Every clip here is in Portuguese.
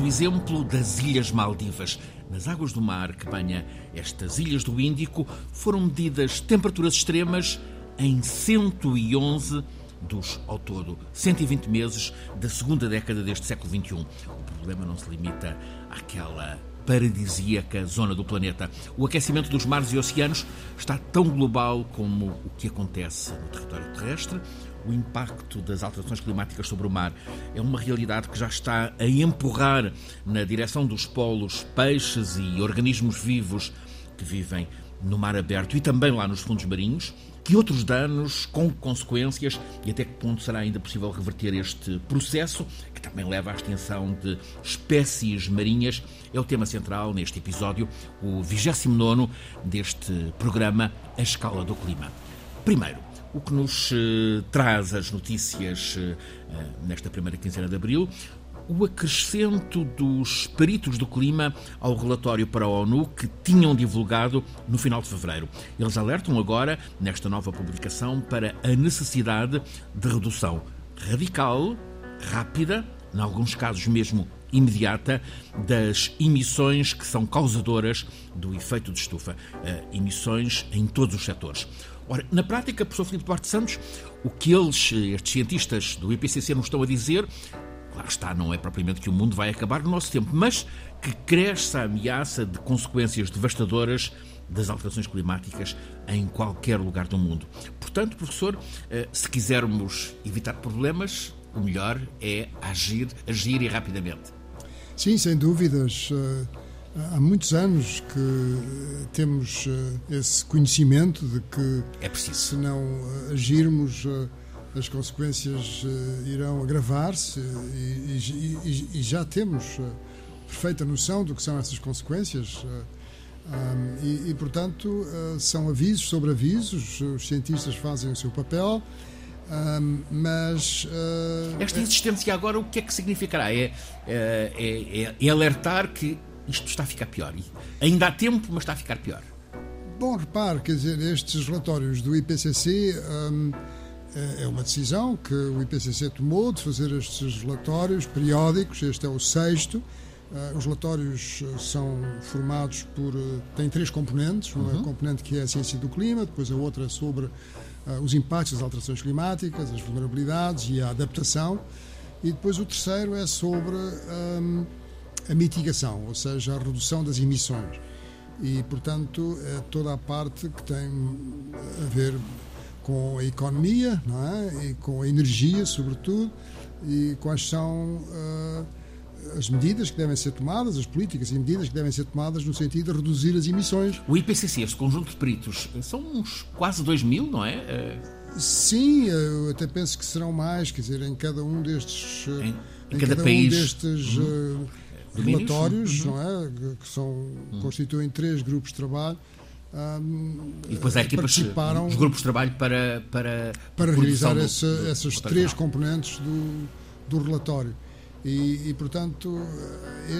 O exemplo das Ilhas Maldivas. Nas águas do mar que banha estas ilhas do Índico foram medidas temperaturas extremas em 111 dos, ao todo, 120 meses da segunda década deste século XXI. O problema não se limita àquela paradisíaca zona do planeta. O aquecimento dos mares e oceanos está tão global como o que acontece no território terrestre. O impacto das alterações climáticas sobre o mar é uma realidade que já está a empurrar na direção dos polos peixes e organismos vivos que vivem no mar aberto e também lá nos fundos marinhos. Que outros danos, com consequências e até que ponto será ainda possível reverter este processo, que também leva à extinção de espécies marinhas, é o tema central neste episódio, o 29 deste programa A Escala do Clima. Primeiro, o que nos eh, traz as notícias eh, nesta primeira quinzena de abril o acrescento dos peritos do clima ao relatório para a ONU que tinham divulgado no final de fevereiro. Eles alertam agora, nesta nova publicação, para a necessidade de redução radical, rápida, em alguns casos mesmo imediata, das emissões que são causadoras do efeito de estufa. Uh, emissões em todos os setores. Ora, na prática, professor Filipe Duarte Santos, o que eles, estes cientistas do IPCC, nos estão a dizer Lá está, não é propriamente que o mundo vai acabar no nosso tempo, mas que cresce a ameaça de consequências devastadoras das alterações climáticas em qualquer lugar do mundo. Portanto, professor, eh, se quisermos evitar problemas, o melhor é agir, agir e rapidamente. Sim, sem dúvidas. Eh, há muitos anos que temos eh, esse conhecimento de que é preciso. se não agirmos as consequências irão agravar-se e, e, e, já temos perfeita noção do que são essas consequências. E, e, portanto, são avisos sobre avisos, os cientistas fazem o seu papel, mas. Esta insistência agora, o que é que significará? É, é, é, é, alertar que isto está a ficar pior. Ainda há tempo, mas está a ficar pior. Bom, repare, quer dizer, estes relatórios do IPCC. Um, é, é uma decisão que o IPCC tomou de fazer estes relatórios periódicos, este é o sexto. Uh, os relatórios eh, são formados por. Uh, têm três componentes. Uma uhum. componente que é a ciência do clima, depois a outra é sobre uh, os impactos das alterações climáticas, as vulnerabilidades e a adaptação. E depois o terceiro é sobre um, a mitigação, ou seja, a redução das emissões. E, portanto, é toda a parte que tem a ver com a economia não é? e com a energia, sobretudo, e quais são uh, as medidas que devem ser tomadas, as políticas e medidas que devem ser tomadas no sentido de reduzir as emissões. O IPCC, este conjunto de peritos, são uns quase 2 mil, não é? Uh... Sim, eu até penso que serão mais, quer dizer, em cada um destes. Em, em, em cada, cada, país. Um destes. Uhum. Uh, relatórios, uhum. não é? Que são, uhum. constituem três grupos de trabalho um, e depois há equipas, os grupos de trabalho para, para, para realizar do, essa, do, essas do três componentes do, do relatório. E, e, portanto,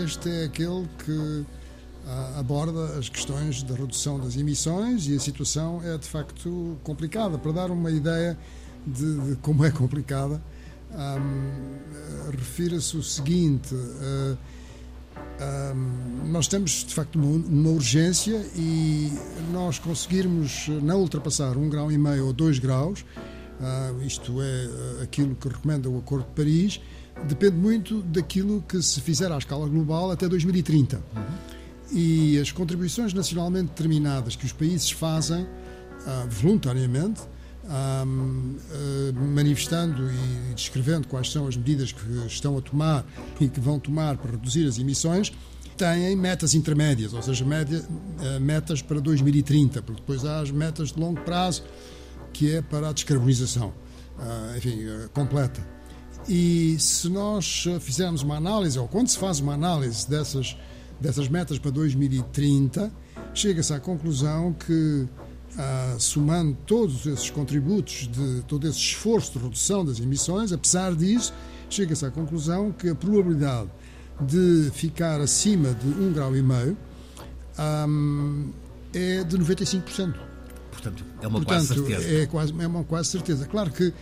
este é aquele que aborda as questões da redução das emissões e a situação é de facto complicada. Para dar uma ideia de, de como é complicada, um, refira-se o seguinte. Uh, nós temos de facto uma, urgência e nós conseguirmos não ultrapassar um grau e meio ou dois graus, uh, isto é ah, aquilo que recomenda o Acordo de Paris, depende muito daquilo que se fizer à escala global até 2030. Uhum. E as contribuições nacionalmente determinadas que os países fazem uh, voluntariamente um, uh, manifestando e descrevendo quais são as medidas que estão a tomar e que vão tomar para reduzir as emissões, têm metas intermédias, ou seja, média, uh, metas para 2030, porque depois há as metas de longo prazo, que é para a descarbonização, uh, enfim, completa. E se nós fizermos uma análise, ou quando se faz uma análise dessas, dessas metas para 2030, chega-se à conclusão que ah, somando todos esses contributos, de todo esse esforço de redução das emissões, apesar disso, chega-se à conclusão que a probabilidade de ficar acima de 1,5 grau e meio um, é de 95%. Portanto, é uma Portanto, quase certeza. É, quase, é uma quase certeza. Claro que uh,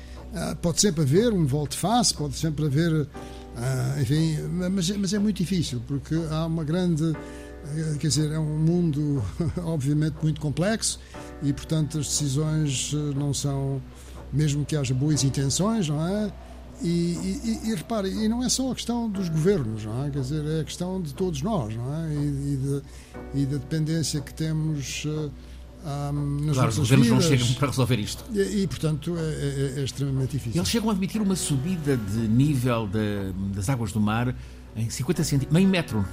pode sempre haver um volte-face, pode sempre haver Uh, enfim, mas, mas é muito difícil, porque há uma grande. Quer dizer, é um mundo, obviamente, muito complexo e, portanto, as decisões não são. Mesmo que haja boas intenções, não é? E, e, e, repare, e não é só a questão dos governos, não é? Quer dizer, é a questão de todos nós, não é? E, e, de, da dependência que temos uh, um, claro, os governos vidas. não chegam para resolver isto. E, e portanto, é, é, é, extremamente difícil. Eles chegam a admitir uma subida de nível de, das águas do mar em 50 centímetros, meio metro.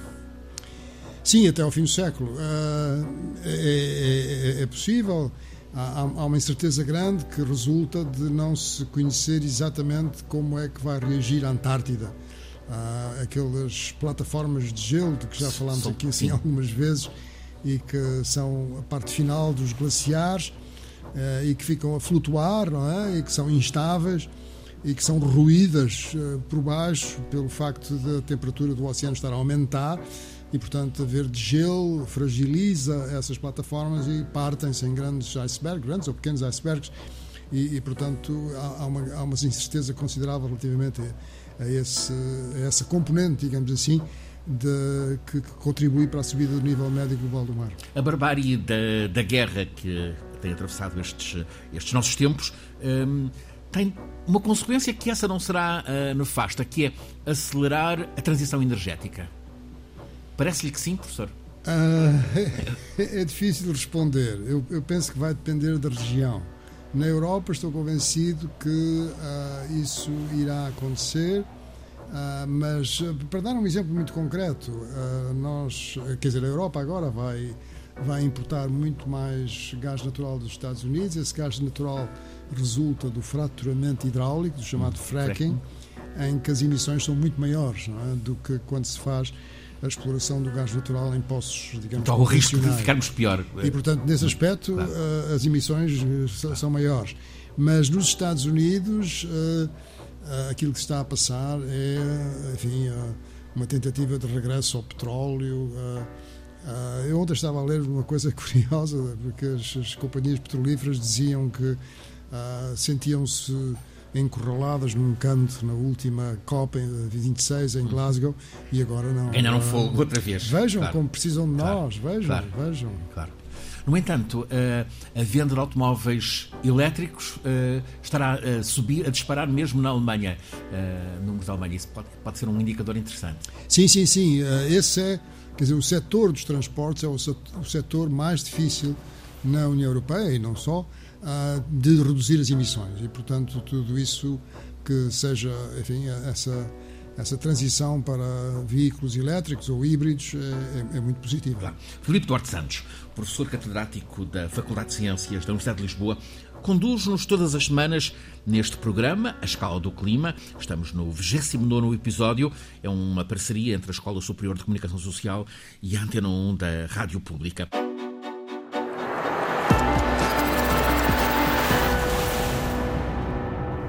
Sim, até ao fim do século. Uh, é, é possível há, há, uma incerteza grande que resulta de não se conhecer exatamente como é que vai reagir a Antártida. Há aquelas plataformas de gelo de que já falámos aqui assim, algumas vezes e que são a parte final dos glaciares eh, e que ficam a flutuar não é? e que são instáveis e que são ruídas eh, por baixo pelo facto da temperatura do oceano estar a aumentar e, portanto, haver de gelo fragiliza essas plataformas e partem-se em grandes icebergs, grandes ou pequenos icebergs, e, e portanto, há, há, uma, há uma incerteza considerável relativamente a, esse, a essa componente, digamos assim, de, que, que, contribui para a subida do nível médio global do mar. A barbárie da, da guerra que tem atravessado estes, estes nossos tempos. Hum, tem uma consequência que essa não será uh, nefasta, que é acelerar a transição energética. Parece-lhe que sim, professor? Uh, é, é, difícil responder. Eu, eu, penso que vai depender da região. Na Europa, estou convencido que uh, isso irá acontecer, uh, mas para dar um exemplo muito concreto, nós, quer dizer, a Europa agora vai, vai importar muito mais gás natural dos Estados Unidos. Esse gás natural resulta do fraturamento hidráulico, do chamado hum, fracking, em que as emissões são muito maiores é? do que quando se faz a exploração do gás natural em poços, digamos, Então o risco de ficarmos pior. E, portanto, nesse aspecto, claro. Eh, as emissões eh, são maiores. Mas nos Estados Unidos, eh, aquilo que está a passar é, enfim, uma tentativa de regresso ao petróleo. Eu ontem estava a ler uma coisa curiosa, porque as, companhias petrolíferas diziam que sentiam-se encurraladas num canto na última COP em 26 em Glasgow e agora não. Ganharam fogo outra vez. Vejam claro. como precisam de nós, claro. vejam, claro. vejam. Claro. No entanto, eh, a venda de automóveis elétricos eh, estará a subir, a disparar mesmo na Alemanha, eh, números da Alemanha. Isso pode, pode ser um indicador interessante. Sim, sim, sim. Esse é, quer dizer, o setor dos transportes é o setor mais difícil na União Europeia e não só de reduzir as emissões e, portanto, tudo isso que seja, enfim, essa essa transição para veículos elétricos ou híbridos é, é, é muito positiva. Claro. Filipe Duarte Santos, professor catedrático da Faculdade de Ciências da Universidade de Lisboa, conduz-nos todas as semanas neste programa, A Escala do Clima. Estamos no 29 episódio. É uma parceria entre a Escola Superior de Comunicação Social e a Antena 1 da Rádio Pública.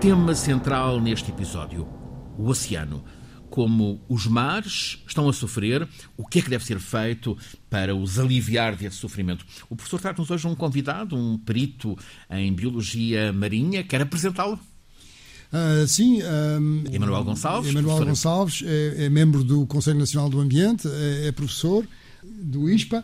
Tema central neste episódio: o oceano. Como os mares estão a sofrer, o que é que deve ser feito para os aliviar desse sofrimento? O professor traz-nos hoje um convidado, um perito em biologia marinha. Quer apresentá-lo? Uh, sim. Um, Emanuel Gonçalves. Emanuel Gonçalves é, é, membro do Conselho Nacional do Ambiente, é, é professor do ISPA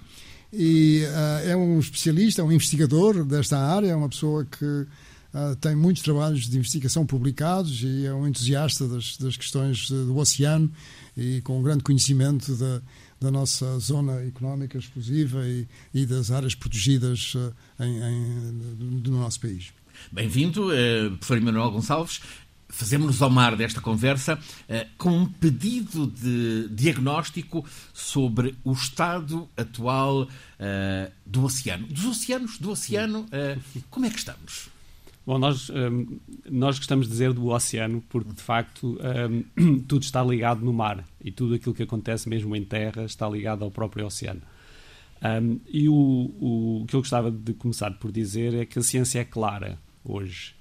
e uh, é um especialista, é um investigador desta área, é uma pessoa que Uh, tem muitos trabalhos de investigação publicados e é um entusiasta das, das questões do oceano e com um grande conhecimento da, da nossa zona económica exclusiva e, e das áreas protegidas uh, em, em, do nosso país. Bem-vindo, uh, professor Emanuel Gonçalves. Fazemos-nos ao mar desta conversa com um pedido de diagnóstico sobre o estado atual do oceano. Dos oceanos, do oceano, como é que estamos? Bom, nós, um, nós gostamos de dizer do oceano porque, de facto, um, tudo está ligado no mar e tudo aquilo que acontece mesmo em terra está ligado ao próprio oceano. Um, e o, o, o, que eu gostava de começar por dizer é que a ciência é clara hoje.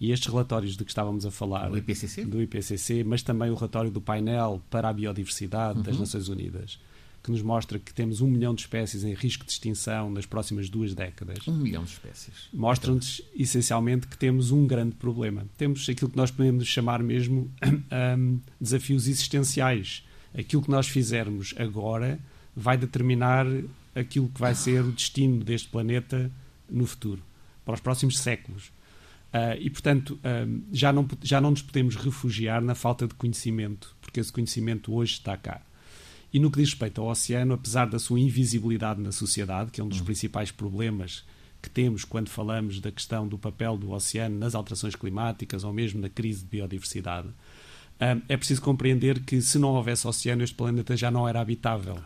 E estes relatórios de que estávamos a falar, do IPCC, do IPCC mas também o relatório do painel para a biodiversidade uhum. das Nações Unidas, que nos mostra que temos um milhão de espécies em risco de extinção nas próximas duas décadas. Um milhão de espécies. Mostram-nos, essencialmente, que temos um grande problema. Temos aquilo que nós podemos chamar mesmo um, desafios existenciais. Aquilo que nós fizermos agora vai determinar aquilo que vai ser o destino deste planeta no futuro, para os próximos séculos. Uh, e, portanto, uh, já, não, já não nos podemos refugiar na falta de conhecimento, porque esse conhecimento hoje está cá. E no que diz respeito ao oceano, apesar da sua invisibilidade na sociedade, que é um dos uhum. principais problemas que temos quando falamos da questão do papel do oceano nas alterações climáticas ou mesmo na crise de biodiversidade, uh, é preciso compreender que se não houvesse oceano, este planeta já não era habitável.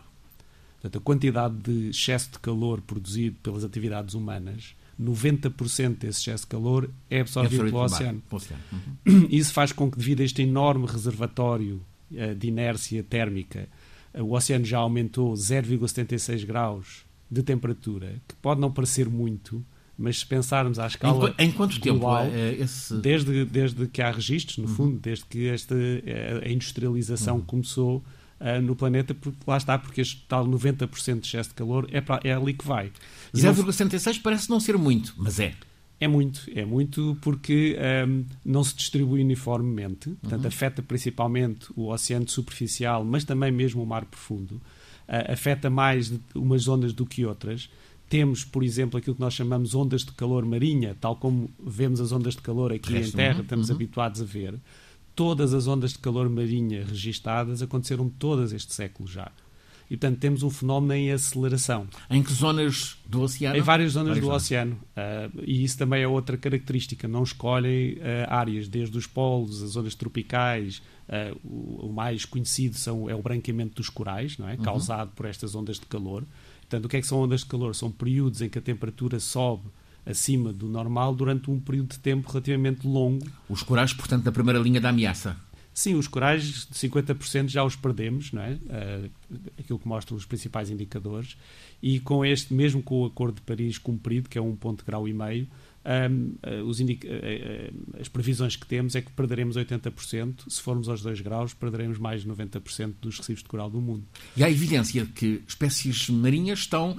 Portanto, a quantidade de excesso de calor produzido pelas atividades humanas 90% desse excesso de calor é absorvido pelo oceano. oceano. Uhum. Isso faz com que, devido a este enorme reservatório uh, de inércia térmica, o oceano já aumentou 0,76 graus de temperatura, que pode não parecer muito, mas se pensarmos à escala. Em, quanto global, tempo é esse... desde, desde que há registros, no uhum. fundo, desde que esta, a industrialização uhum. começou uh, no planeta, porque lá está, porque este tal 90% de excesso de calor é, pra, é ali que vai. 0,76 parece não ser muito, mas é. É muito, é muito porque um, não se distribui uniformemente, portanto, uhum. afeta principalmente o oceano superficial, mas também mesmo o mar profundo. Uh, afeta mais umas zonas do que outras. Temos, por exemplo, aquilo que nós chamamos ondas de calor marinha, tal como vemos as ondas de calor aqui em Terra, uhum. estamos uhum. habituados a ver todas as ondas de calor marinha registadas aconteceram todas este século já. E, portanto, temos um fenómeno em aceleração. Em que zonas do oceano? Em várias zonas várias do zonas. oceano. Uh, e isso também é outra característica. Não escolhem uh, áreas, desde os polos, as zonas tropicais. Uh, o, o, mais conhecido são, é o branqueamento dos corais, não é? Uhum. causado por estas ondas de calor. Portanto, o que é que são ondas de calor? São períodos em que a temperatura sobe acima do normal durante um período de tempo relativamente longo. Os corais, portanto, da primeira linha da ameaça. Sim, os corais de 50% já os perdemos, não é? Uh, aquilo que mostram os principais indicadores. E com este, mesmo com o Acordo de Paris cumprido, que é um ponto de grau e meio, um, uh, os uh, as previsões que temos é que perderemos 80%. Se formos aos 2 graus, perderemos mais de 90% dos recifes de coral do mundo. E há evidência que espécies marinhas estão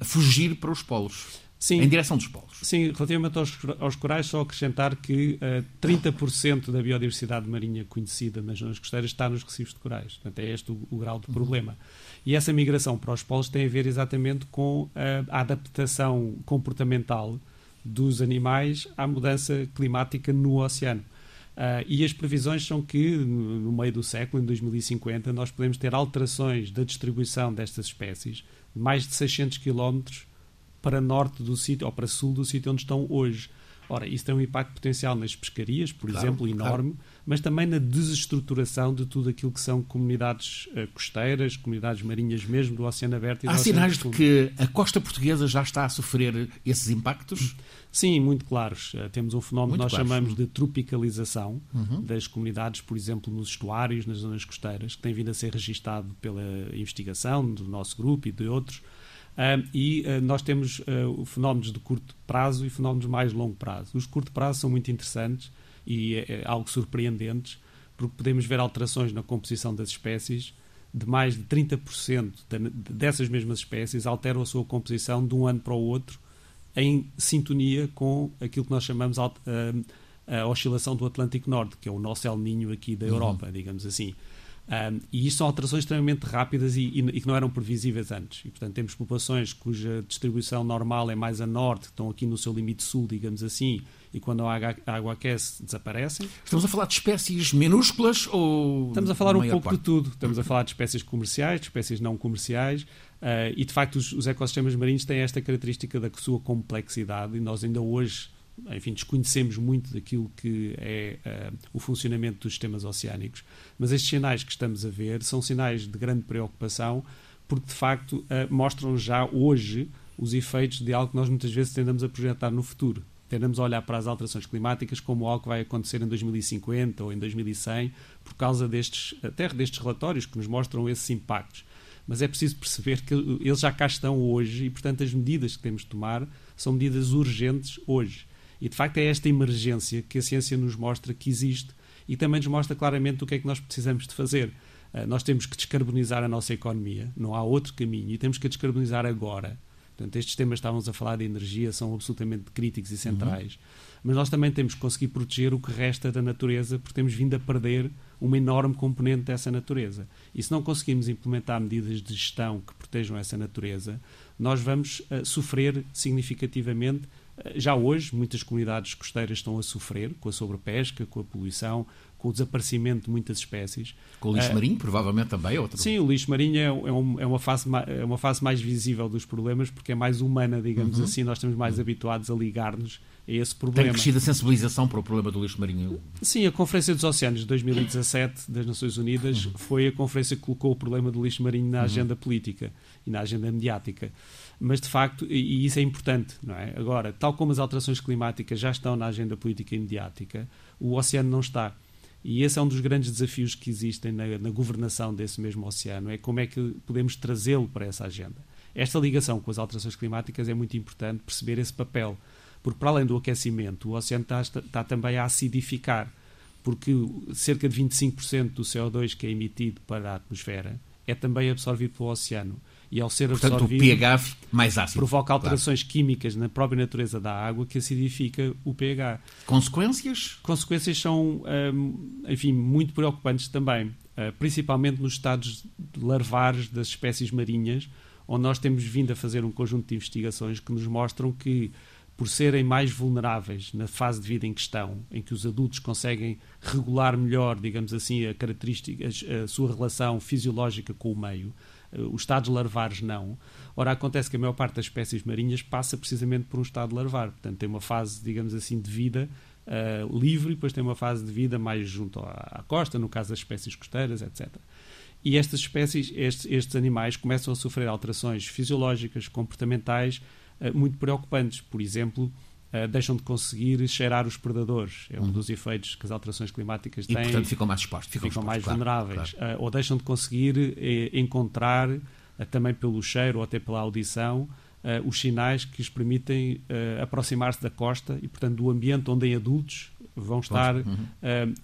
a fugir para os polos. Sim, em direção dos polos. Sim, relativamente aos, aos corais, só acrescentar que uh, eh, 30% da biodiversidade marinha conhecida nas zonas costeiras está nos recifes de corais. Portanto, é este o, o grau de uhum. problema. Uhum. E essa migração para os polos tem a ver exatamente com uh, a adaptação comportamental dos animais à mudança climática no oceano. Uh, e as previsões são que, no meio do século, em 2050, nós podemos ter alterações da distribuição destas espécies mais de 600 quilómetros para norte do sítio ou para sul do sítio onde estão hoje. Ora, isso tem um impacto potencial nas pescarias, por claro, exemplo, enorme, claro. mas também na desestruturação de tudo aquilo que são comunidades uh, costeiras, comunidades marinhas mesmo, do Oceano Aberto e Há do sinais de que a costa portuguesa já está a sofrer esses impactos? Sim, muito claros. Uh, temos um fenómeno muito que nós claros. chamamos de tropicalização uhum. das comunidades, por exemplo, nos estuários, nas zonas costeiras, que tem vindo a ser registado pela investigação do nosso grupo e de outros, e uh, nós temos uh, fenómenos de curto prazo e fenómenos mais longo prazo. Os de curto prazo são muito interessantes e é, é algo surpreendentes, porque podemos ver alterações na composição das espécies de mais de 30% de, dessas mesmas espécies alteram a sua composição de um ano para o outro em sintonia com aquilo que nós chamamos a, a oscilação do Atlântico Norte, que é o nosso El Ninho aqui da uhum. Europa, uhum. digamos assim. Um, e isto são alterações extremamente rápidas e, e, e, que não eram previsíveis antes. E, portanto, temos populações cuja distribuição normal é mais a norte, que estão aqui no seu limite sul, digamos assim, e quando a água, a água aquece, desaparecem. Estamos a falar de espécies minúsculas ou. Estamos a falar um pouco parte? de tudo. Estamos a falar de espécies comerciais, de espécies não comerciais, uh, e de facto os, os ecossistemas marinhos têm esta característica da sua complexidade, e nós ainda hoje enfim, desconhecemos muito daquilo que é uh, o funcionamento dos sistemas oceânicos, mas estes sinais que estamos a ver são sinais de grande preocupação, porque de facto uh, mostram já hoje os efeitos de algo que nós muitas vezes tendemos a projetar no futuro. Tendemos a olhar para as alterações climáticas como algo que vai acontecer em 2050 ou em 2100, por causa destes, até destes relatórios que nos mostram esses impactos. Mas é preciso perceber que eles já cá estão hoje e, portanto, as medidas que temos de tomar são medidas urgentes hoje. E de facto é esta emergência que a ciência nos mostra que existe e também nos mostra claramente o que é que nós precisamos de fazer. Uh, nós temos que descarbonizar a nossa economia, não há outro caminho, e temos que a descarbonizar agora. Portanto, estes temas estávamos a falar de energia são absolutamente críticos e centrais. Uhum. Mas nós também temos que conseguir proteger o que resta da natureza, porque temos vindo a perder uma enorme componente dessa natureza. E se não conseguirmos implementar medidas de gestão que protejam essa natureza, nós vamos uh, sofrer significativamente. Já hoje, muitas comunidades costeiras estão a sofrer com a sobrepesca, com a poluição, com o desaparecimento de muitas espécies. Com o lixo uh, marinho, provavelmente também outro. Sim, o lixo marinho é, é, um, é, uma fase, é uma fase mais visível dos problemas porque é mais humana, digamos uhum. assim. Nós estamos mais uhum. habituados a ligar-nos a esse problema. Tem crescido a sensibilização para o problema do lixo marinho? Sim, a Conferência dos Oceanos de 2017 das Nações Unidas uhum. foi a conferência que colocou o problema do lixo marinho na uhum. agenda política e na agenda mediática. Mas, de facto, e, isso é importante, não é? Agora, tal como as alterações climáticas já estão na agenda política e mediática, o oceano não está. E esse é um dos grandes desafios que existem na, na governação desse mesmo oceano, é como é que podemos trazê-lo para essa agenda. Esta ligação com as alterações climáticas é muito importante perceber esse papel, porque para além do aquecimento, o oceano está, está também a acidificar, porque cerca de 25% do CO2 que é emitido para a atmosfera é também absorvido pelo oceano e ao ser Portanto, absorvido, o pH mais ácido. provoca alterações claro. químicas na própria natureza da água que acidifica o pH. Consequências? Consequências são, hum, enfim, muito preocupantes também, uh, principalmente nos estados larvares das espécies marinhas, onde nós temos vindo a fazer um conjunto de investigações que nos mostram que por serem mais vulneráveis na fase de vida em questão, em que os adultos conseguem regular melhor, digamos assim, a característica, a sua relação fisiológica com o meio, eh, os estados larvares não. Ora, acontece que a maior parte das espécies marinhas passa precisamente por um estado larvar. Portanto, tem uma fase, digamos assim, de vida uh, livre e depois tem uma fase de vida mais junto à, à, costa, no caso das espécies costeiras, etc. E estas espécies, estes, estes animais começam a sofrer alterações fisiológicas, comportamentais uh, muito preocupantes. Por exemplo, Uh, deixam de conseguir cheirar os predadores. É um uhum. dos efeitos que as alterações climáticas têm. E, portanto, ficam mais expostos. Ficam, ficam expostos, mais claro, vulneráveis. Claro. Uh, ou deixam de conseguir eh, encontrar, uh, também pelo cheiro ou até pela audição, os sinais que os permitem aproximar-se da costa e, portanto, do ambiente onde em adultos vão estar uhum.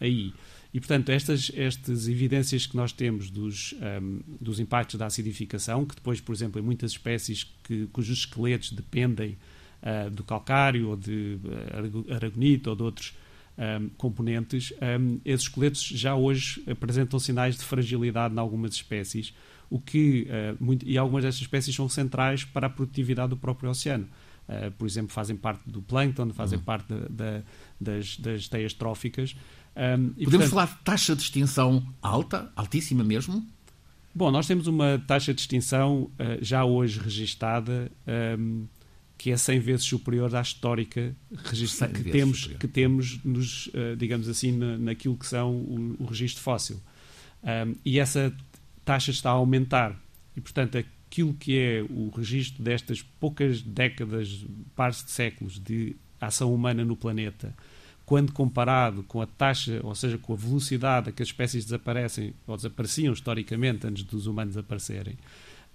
aí. E, portanto, estas, estas evidências que nós temos dos, um, dos impactos da acidificação, que depois, por exemplo, em muitas espécies que, cujos esqueletos dependem uh, do calcário ou de uh, aragonite ou de outros um, componentes, um, esses esqueletos já hoje apresentam sinais de fragilidade em algumas espécies, o que, uh, muito, e algumas destas espécies são centrais para a produtividade do próprio oceano. Uh, por exemplo, fazem parte do plâncton, fazem uhum. parte das, das teias tróficas. Um, Podemos portanto, falar de taxa de extinção alta, altíssima mesmo? Bom, nós temos uma taxa de extinção uh, já hoje registada um, que é 100 vezes superior à histórica que temos, que temos nos, uh, digamos assim, na, naquilo que são o, o registro fóssil. Um, e essa taxa está a aumentar. E, portanto, aquilo que é o registro destas poucas décadas, pares de séculos de ação humana no planeta, quando comparado com a taxa, ou seja, com a velocidade a que as espécies desaparecem, ou desapareciam historicamente antes dos humanos aparecerem,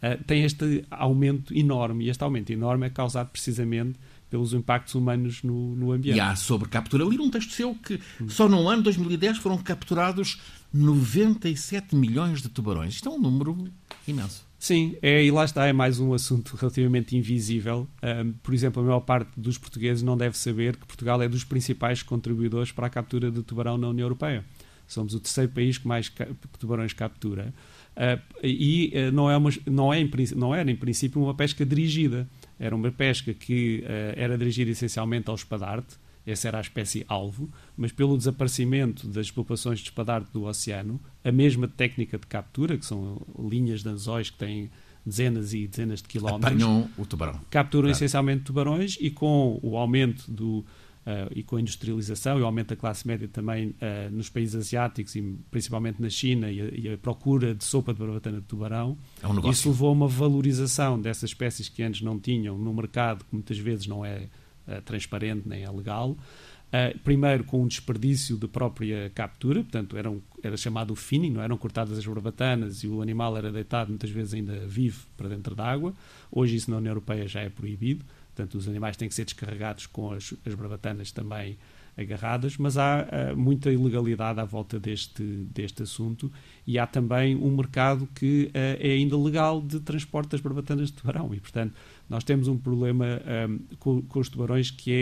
uh, tem este aumento enorme. E este aumento enorme é causado precisamente pelos impactos humanos no, no ambiente. E há sobre captura. Li um texto seu que hum. só no ano 2010 foram capturados 97 milhões de tubarões. Isto é um número imenso. Sim, é, e lá está, é mais um assunto relativamente invisível. Um, por exemplo, a maior parte dos portugueses não deve saber que Portugal é dos principais contribuidores para a captura de tubarão na União Europeia. Somos o terceiro país que mais tubarões captura. Uh, e uh, não, é uma, não, é em, não era, em princípio, uma pesca dirigida. Era uma pesca que uh, era dirigida essencialmente ao espadarte, essa era a espécie alvo, mas pelo desaparecimento das populações de espadarte do oceano, a mesma técnica de captura, que são linhas de anzóis que têm dezenas e dezenas de quilómetros, apanham o tubarão. Capturam claro. essencialmente tubarões e com o aumento do e com a industrialização e o aumento da classe média também uh, nos países asiáticos e principalmente na China e a, e a procura de sopa de barbatana de tubarão, é um isso levou a uma valorização dessas espécies que antes não tinham no mercado, que muitas vezes não é uh, transparente nem é legal. primeiro com um desperdício de própria captura, portanto eram, era chamado finning, não eram cortadas as barbatanas e o animal era deitado muitas vezes ainda vivo para dentro da água. Hoje isso na União Europeia já é proibido. Portanto, os animais têm que ser descarregados com as, as barbatanas também agarradas, mas há uh, muita ilegalidade à volta deste, deste assunto e há também um mercado que uh, é ainda legal de transporte das barbatanas de tubarão e, portanto, nós temos um problema um, com, com, os tubarões que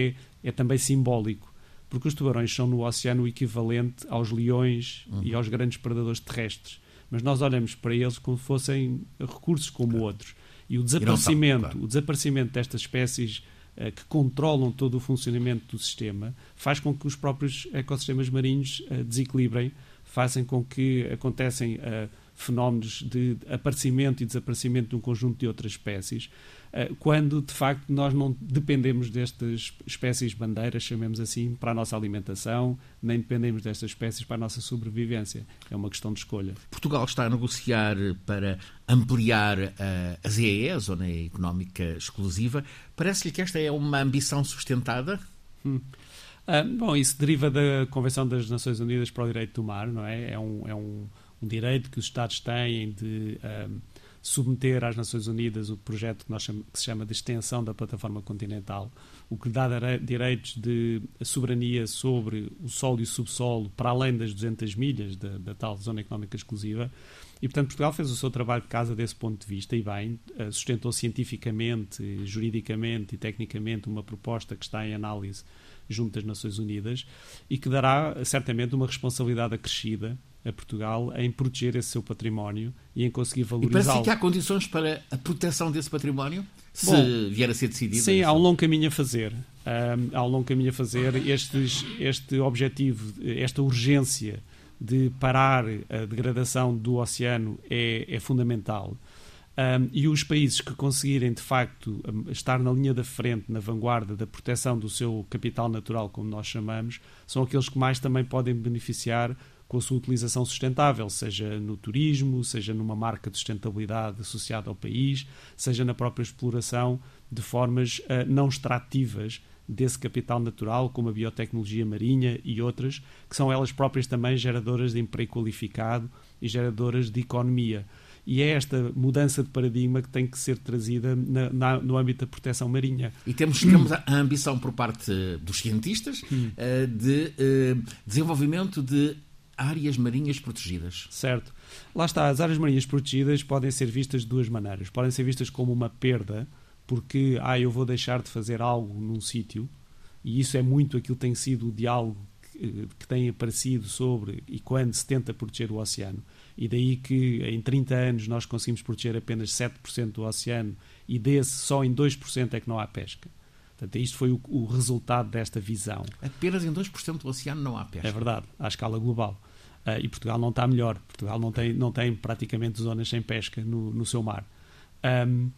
é, é também simbólico, porque os tubarões são no oceano o equivalente aos leões uhum. e aos grandes predadores terrestres, mas nós olhamos para eles como fossem recursos como claro. outros. E o desaparecimento, claro. o desaparecimento destas espécies uh, que controlam todo o funcionamento do sistema faz com que os próprios ecossistemas marinhos uh, desequilibrem, fazem com que acontecem uh, fenómenos de aparecimento e desaparecimento de um conjunto de outras espécies, quando de facto nós não dependemos destas espécies bandeiras, chamemos assim, para a nossa alimentação, nem dependemos destas espécies para a nossa sobrevivência. É uma questão de escolha. Portugal está a negociar para ampliar uh, a ZEE, a Zona Económica Exclusiva. Parece-lhe que esta é uma ambição sustentada? Hum. Uh, bom, isso deriva da Convenção das Nações Unidas para o Direito do Mar, não é? É um, é um, um direito que os Estados têm de uh, submeter às Nações Unidas o projeto que, nós que se chama de extensão da plataforma continental, o que dá direitos de soberania sobre o solo e o subsolo para além das 200 milhas da, da tal zona económica exclusiva. E, portanto, Portugal fez o seu trabalho de casa desse ponto de vista e bem, eh, sustentou cientificamente, juridicamente e tecnicamente uma proposta que está em análise junto das Nações Unidas e que dará certamente uma responsabilidade acrescida a Portugal em proteger esse seu património e em conseguir valorizá-lo. E parece que há condições para a proteção desse património, se Bom, vier a ser decidido? Sim, há um longo caminho a fazer. Um, há um longo caminho a fazer. Estes, este objetivo, esta urgência de parar a degradação do oceano é, é fundamental. Um, e os países que conseguirem, de facto, estar na linha da frente, na vanguarda da proteção do seu capital natural, como nós chamamos, são aqueles que mais também podem beneficiar com a sua utilização sustentável, seja no turismo, seja numa marca de sustentabilidade associada ao país, seja na própria exploração de formas uh, não extrativas desse capital natural, como a biotecnologia marinha e outras, que são elas próprias também geradoras de emprego qualificado e geradoras de economia. E é esta mudança de paradigma que tem que ser trazida na, na, no âmbito da proteção marinha. E temos, temos a ambição por parte dos cientistas uh, de uh, desenvolvimento de áreas marinhas protegidas. Certo. Lá está, as áreas marinhas protegidas podem ser vistas de duas maneiras. Podem ser vistas como uma perda, porque ah, eu vou deixar de fazer algo num sítio, e isso é muito aquilo que tem sido o diálogo que, que tem aparecido sobre e quando se tenta proteger o oceano. E daí que em 30 anos nós conseguimos proteger apenas 7% do oceano e desse só em 2% é que não há pesca. Portanto, isto foi o, o, resultado desta visão. Apenas em 2% do oceano não há pesca. É verdade, à escala global. Uh, e Portugal não está melhor. Portugal não tem, não tem praticamente zonas sem pesca no, no seu mar. Um,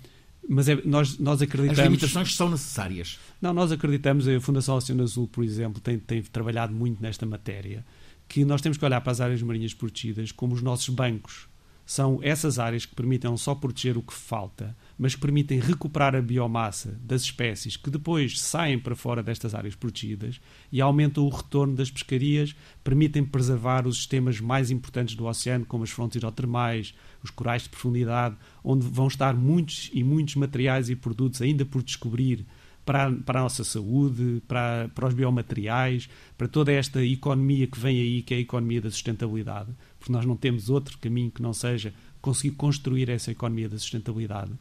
mas é, nós, nós acreditamos. As limitações são necessárias. Não, nós acreditamos, a Fundação Oceano Azul, por exemplo, tem, tem trabalhado muito nesta matéria, que nós temos que olhar para as áreas marinhas protegidas como os nossos bancos. São essas áreas que permitem não só proteger o que falta, mas que permitem recuperar a biomassa das espécies que depois saem para fora destas áreas protegidas e aumentam o retorno das pescarias, permitem preservar os sistemas mais importantes do oceano, como as fontes hidrotermais, os corais de profundidade, onde vão estar muitos e muitos materiais e produtos ainda por descobrir para para a nossa saúde, para, para os biomateriais, para toda esta economia que vem aí, que é a economia da sustentabilidade, porque nós não temos outro caminho que não seja conseguir construir essa economia da sustentabilidade.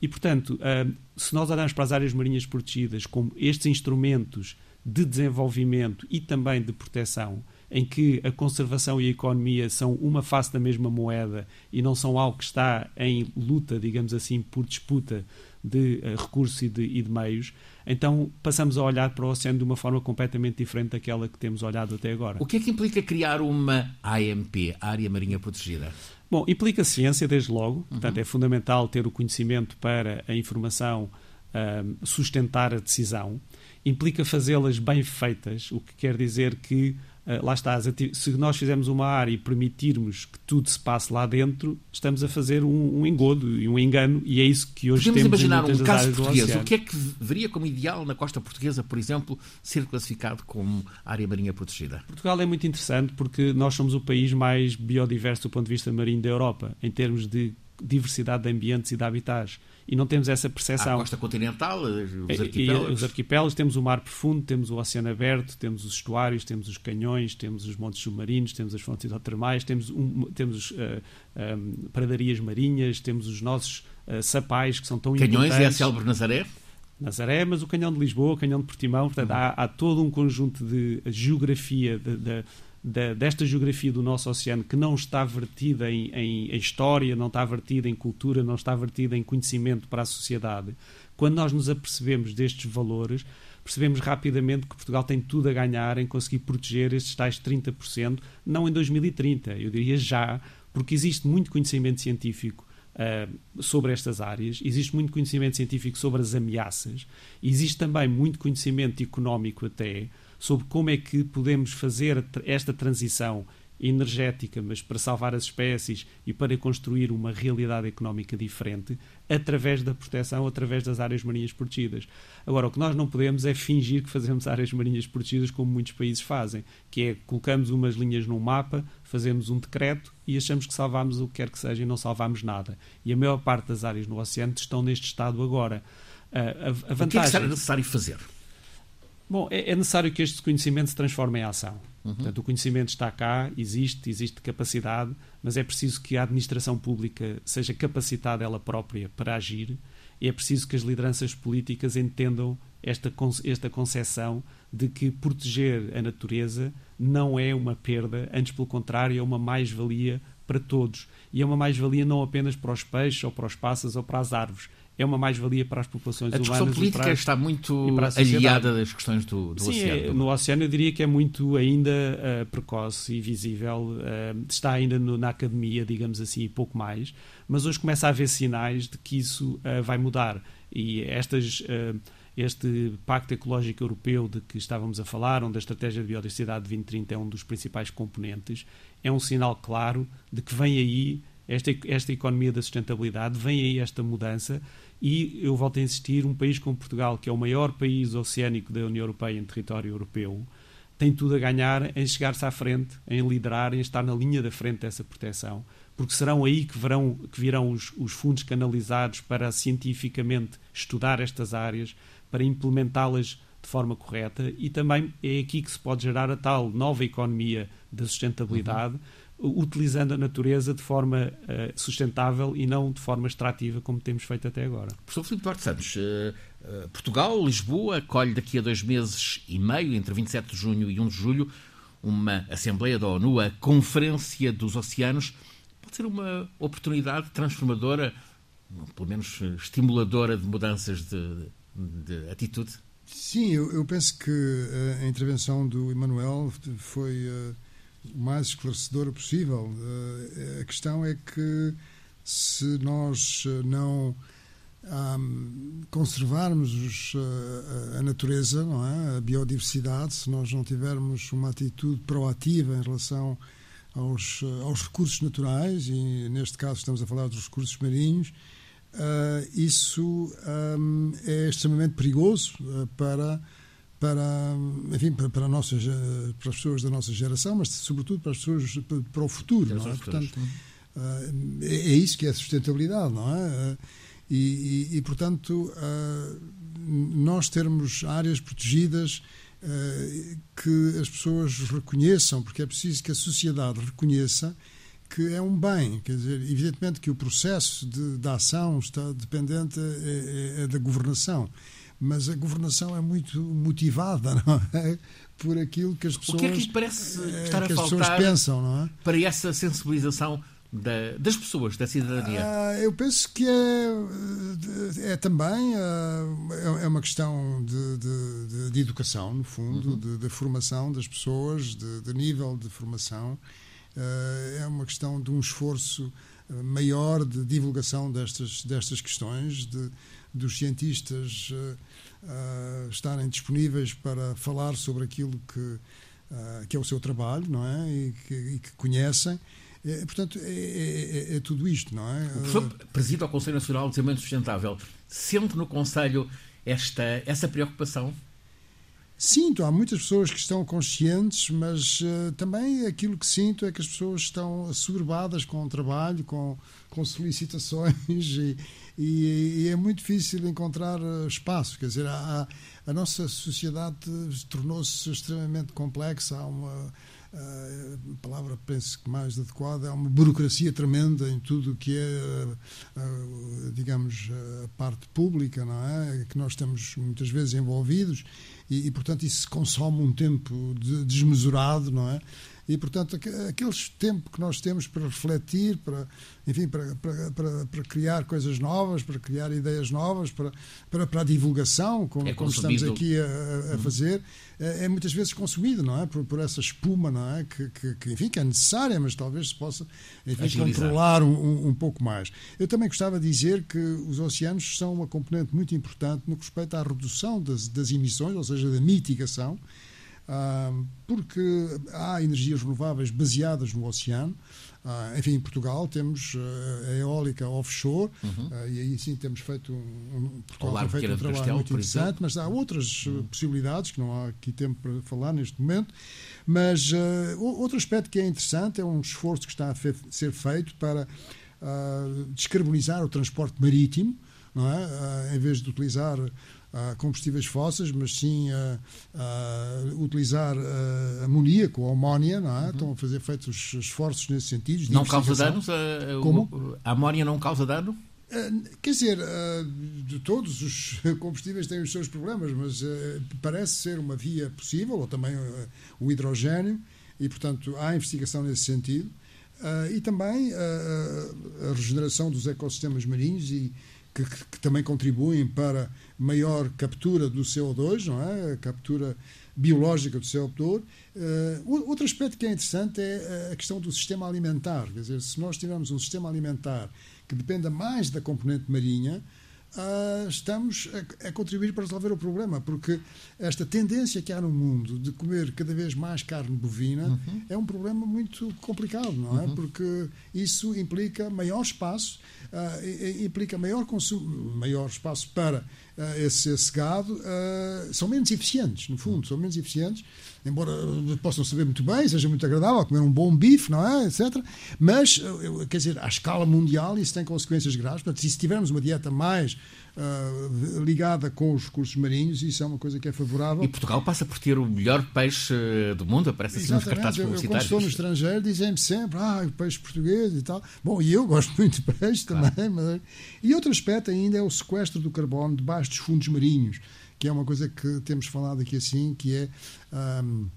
E, portanto, ah, se nós olharmos para as áreas marinhas protegidas como estes instrumentos de desenvolvimento e também de proteção, em que a conservação e a economia são uma face da mesma moeda e não são algo que está em luta, digamos assim, por disputa de uh, recursos e de, e de, meios, então passamos a olhar para o oceano de uma forma completamente diferente daquela que temos olhado até agora. O que é que implica criar uma AMP, Área Marinha Protegida? Bom, implica ciência, desde logo, uhum. portanto é fundamental ter o conhecimento para a informação um, sustentar a decisão. Implica fazê-las bem feitas, o que quer dizer que lá está, se nós fizermos uma área e permitirmos que tudo se passe lá dentro, estamos a fazer um, um engodo e um engano, e é isso que hoje Podemos temos imaginar um caso português. O que é que veria como ideal na costa portuguesa, por exemplo, ser classificado como área marinha protegida? Portugal é muito interessante porque nós somos o país mais biodiverso do ponto de vista marinho da Europa, em termos de diversidade de ambientes e de habitats. E não temos essa percepção. A costa continental, os arquipélagos. Os arquipélagos, temos o mar profundo, temos o oceano aberto, temos os estuários, temos os canhões, temos os montes submarinos, temos as fontes hidrotermais, temos, um, temos uh, um, pradarias marinhas, temos os nossos uh, sapais que são tão canhões importantes. Canhões é a célebre Nazaré? Nazaré, mas o Canhão de Lisboa, o Canhão de Portimão, portanto, uhum. há, há, todo um conjunto de geografia, de, de, de, desta geografia do nosso oceano que não está vertida em, em, em, história, não está vertida em cultura, não está vertida em conhecimento para a sociedade. Quando nós nos apercebemos destes valores, percebemos rapidamente que Portugal tem tudo a ganhar em conseguir proteger estes tais 30%, não em 2030, eu diria já, porque existe muito conhecimento científico uh, sobre estas áreas, existe muito conhecimento científico sobre as ameaças, existe também muito conhecimento económico até sobre como é que podemos fazer esta transição energética, mas para salvar as espécies e para construir uma realidade económica diferente, através da proteção, através das áreas marinhas protegidas. Agora, o que nós não podemos é fingir que fazemos áreas marinhas protegidas como muitos países fazem, que é colocamos umas linhas num mapa, fazemos um decreto e achamos que salvamos o que quer que seja e não salvamos nada. E a maior parte das áreas no oceano estão neste estado agora. A, a, a vantagem... O que é que será necessário fazer? Bom, é, é necessário que este conhecimento se transforme em ação. Uhum. Portanto, o conhecimento está cá, existe, existe capacidade, mas é preciso que a administração pública seja capacitada ela própria para agir e é preciso que as lideranças políticas entendam esta, esta concepção de que proteger a natureza não é uma perda, antes pelo contrário, é uma mais-valia para todos. E é uma mais-valia não apenas para os peixes, ou para os pássaros, ou para as árvores é uma mais-valia para as populações humanas. A discussão política para, está muito aliada das questões do, do Sim, oceano. É, no oceano eu diria que é muito ainda uh, precoce e visível. Uh, está ainda no, na academia, digamos assim, e pouco mais. Mas hoje começa a haver sinais de que isso uh, vai mudar. E estas este Pacto Ecológico Europeu de que estávamos a falar, onde a Estratégia de Biodiversidade de 2030 é um dos principais componentes, é um sinal claro de que vem aí esta, esta economia da sustentabilidade, vem aí esta mudança e eu volto a insistir, um país como Portugal, que é o maior país oceânico da União Europeia em território europeu, tem tudo a ganhar em chegar-se à frente, em liderar, em estar na linha da frente dessa proteção, porque serão aí que, verão, que virão os, os fundos canalizados para cientificamente estudar estas áreas, para implementá-las de forma correta e também é aqui que se pode gerar a tal nova economia da sustentabilidade. Uhum utilizando a natureza de forma uh, sustentável e não de forma extrativa, como temos feito até agora. Professor Filipe Duarte Santos, uh, uh, Portugal, Lisboa, acolhe daqui a dois meses e meio, entre 27 de junho e 1 de julho, uma Assembleia da ONU, a Conferência dos Oceanos. Pode ser uma oportunidade transformadora, pelo menos estimuladora de mudanças de, de atitude? Sim, eu, eu, penso que a intervenção do Emanuel foi mais esclarecedora possível. Uh, a questão é que se nós eh, não um, conservarmos os, uh, a natureza, não é? a biodiversidade, se nós não tivermos uma atitude proativa em relação aos, aos recursos naturais, e neste caso estamos a falar dos recursos marinhos, uh, isso um, é extremamente perigoso para para, enfim, para, para, nossas, para as pessoas da nossa geração, mas sobretudo para as pessoas para o futuro. Não é? Portanto, eh, é, é isso que é sustentabilidade, não é? Eh, e, e, e portanto, eh, nós termos áreas protegidas que as pessoas reconheçam, porque é preciso que a sociedade reconheça que é um bem. Quer dizer, evidentemente que o processo de, de ação está dependente é, é, é da governação mas a governação é muito motivada não é? por aquilo que as pessoas, o que é que parece eh, estar a faltar pensam, não é? para essa sensibilização da, das pessoas, da cidadania? Ah, eu penso que é, é também ah, é, é uma questão de, de, de, educação, no fundo, uhum. de, de, formação das pessoas, de, nível de formação. Ah, é uma questão de um esforço maior de divulgação destas, destas questões, de, dos cientistas uh, estarem disponíveis para falar sobre aquilo que, uh, que é o seu trabalho, não é? E que, e que conhecem. É, portanto, é, é, é, é, tudo isto, não é? O professor preside ao Conselho Nacional de Desenvolvimento Sustentável. Sente no Conselho esta, essa preocupação? Sinto, há muitas pessoas que estão conscientes, mas uh, também aquilo que sinto é que as pessoas estão assoberbadas com o trabalho, com, com solicitações e, e, e, é muito difícil encontrar eh, espaço. Quer dizer, a, a nossa sociedade tornou-se extremamente complexa, há uma a palavra penso que mais adequada é uma burocracia tremenda em tudo o que é digamos a parte pública não é? Que nós estamos muitas vezes envolvidos e, e portanto isso consome um tempo desmesurado não é e, portanto, aquele tempo que nós temos para refletir, para, enfim, para, para, para, para criar coisas novas, para criar ideias novas, para, para, para a divulgação, como, é como estamos aqui a, a uhum. fazer, é, é, muitas vezes consumido, não é? Por, por essa espuma, não é? Que, que, que, enfim, que é necessária, mas talvez se possa enfim, controlar um, um, pouco mais. Eu também gostava de dizer que os oceanos são uma componente muito importante no que respeita à redução das, das emissões, ou seja, da mitigação, porque há energias renováveis baseadas no oceano. Uh, enfim, em Portugal temos uh, a eólica offshore uhum. uh, e aí sim temos feito um, Portugal tem feito um trabalho Castelo, muito interessante, mas há outras uhum. possibilidades que não há aqui tempo para falar neste momento. Mas outro aspecto que é interessante é um esforço que está a ser feito para descarbonizar o transporte marítimo, não é? em vez de utilizar combustíveis fósseis, mas sim a, a utilizar a amoníaco ou amónia, não é? Uhum. Estão a fazer feitos esforços nesse sentido. Não causa danos? A, Como? A amónia não causa dano? Quer dizer, de todos os combustíveis têm os seus problemas, mas parece ser uma via possível, ou também o hidrogênio, e portanto há investigação nesse sentido. E também a regeneração dos ecossistemas marinhos e, que, que, também contribuem para maior captura do CO2, não é? A captura biológica do CO2. Uh, outro aspecto que é interessante é a questão do sistema alimentar. Quer dizer, se nós tivermos um sistema alimentar que dependa mais da componente marinha, uh, estamos a, a, contribuir para resolver o problema, porque esta tendência que há no mundo de comer cada vez mais carne bovina uhum. é um problema muito complicado, não é? Uhum. Porque isso implica maior espaço, uh, implica maior consumo, maior espaço para uh, esse, esse, gado, são menos eficientes, no fundo, são menos eficientes embora possam saber muito bem, seja muito agradável comer um bom bife, não é? etc. Mas, quer dizer, à escala mundial isso tem consequências graves. Portanto, se tivermos uma dieta mais uh, ligada com os recursos marinhos, isso é uma coisa que é favorável. E Portugal passa por ter o melhor peixe do mundo, aparece assim nos cartazes publicitários. Eu, quando estou no estrangeiro, dizem-me sempre, ah, o peixe português e tal. Bom, e eu gosto muito de peixe claro. também. Mas... E outro aspecto ainda é o sequestro do carbono debaixo dos fundos marinhos que é uma coisa que temos falado aqui assim, que é um,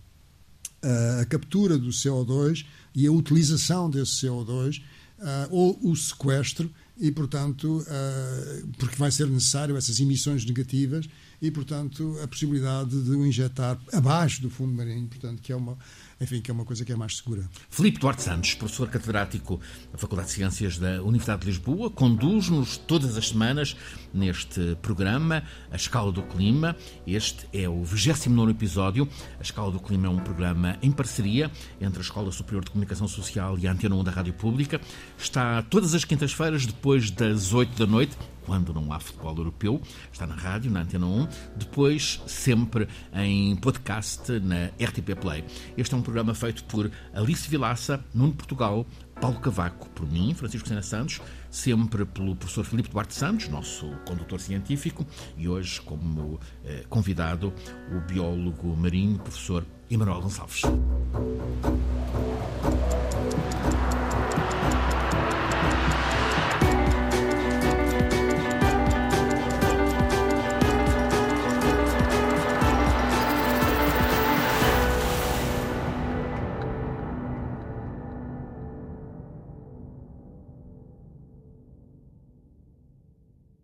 a captura do CO2 e a utilização desse CO2 uh, ou o sequestro e, portanto, uh, porque vai ser necessário essas emissões negativas e, portanto, a possibilidade de o injetar abaixo do fundo marinho, portanto, que é uma enfim, que é uma coisa que é mais segura. Filipe Duarte Santos, professor catedrático da Faculdade de Ciências da Universidade de Lisboa, conduz-nos todas as semanas neste programa A Escala do Clima. Este é o 29 episódio. A Escala do Clima é um programa em parceria entre a Escola Superior de Comunicação Social e a Antena 1 da Rádio Pública. Está todas as quintas-feiras, depois das 8 da noite, quando não há futebol europeu. Está na rádio, na Antena 1. Depois, sempre em podcast na RTP Play. Este é um programa feito por Alice Vilaça, Nuno Portugal, Paulo Cavaco, por mim, Francisco Sena Santos, sempre pelo professor Filipe Duarte Santos, nosso condutor científico, e hoje, como eh, convidado, o biólogo marinho, professor Emanuel Gonçalves.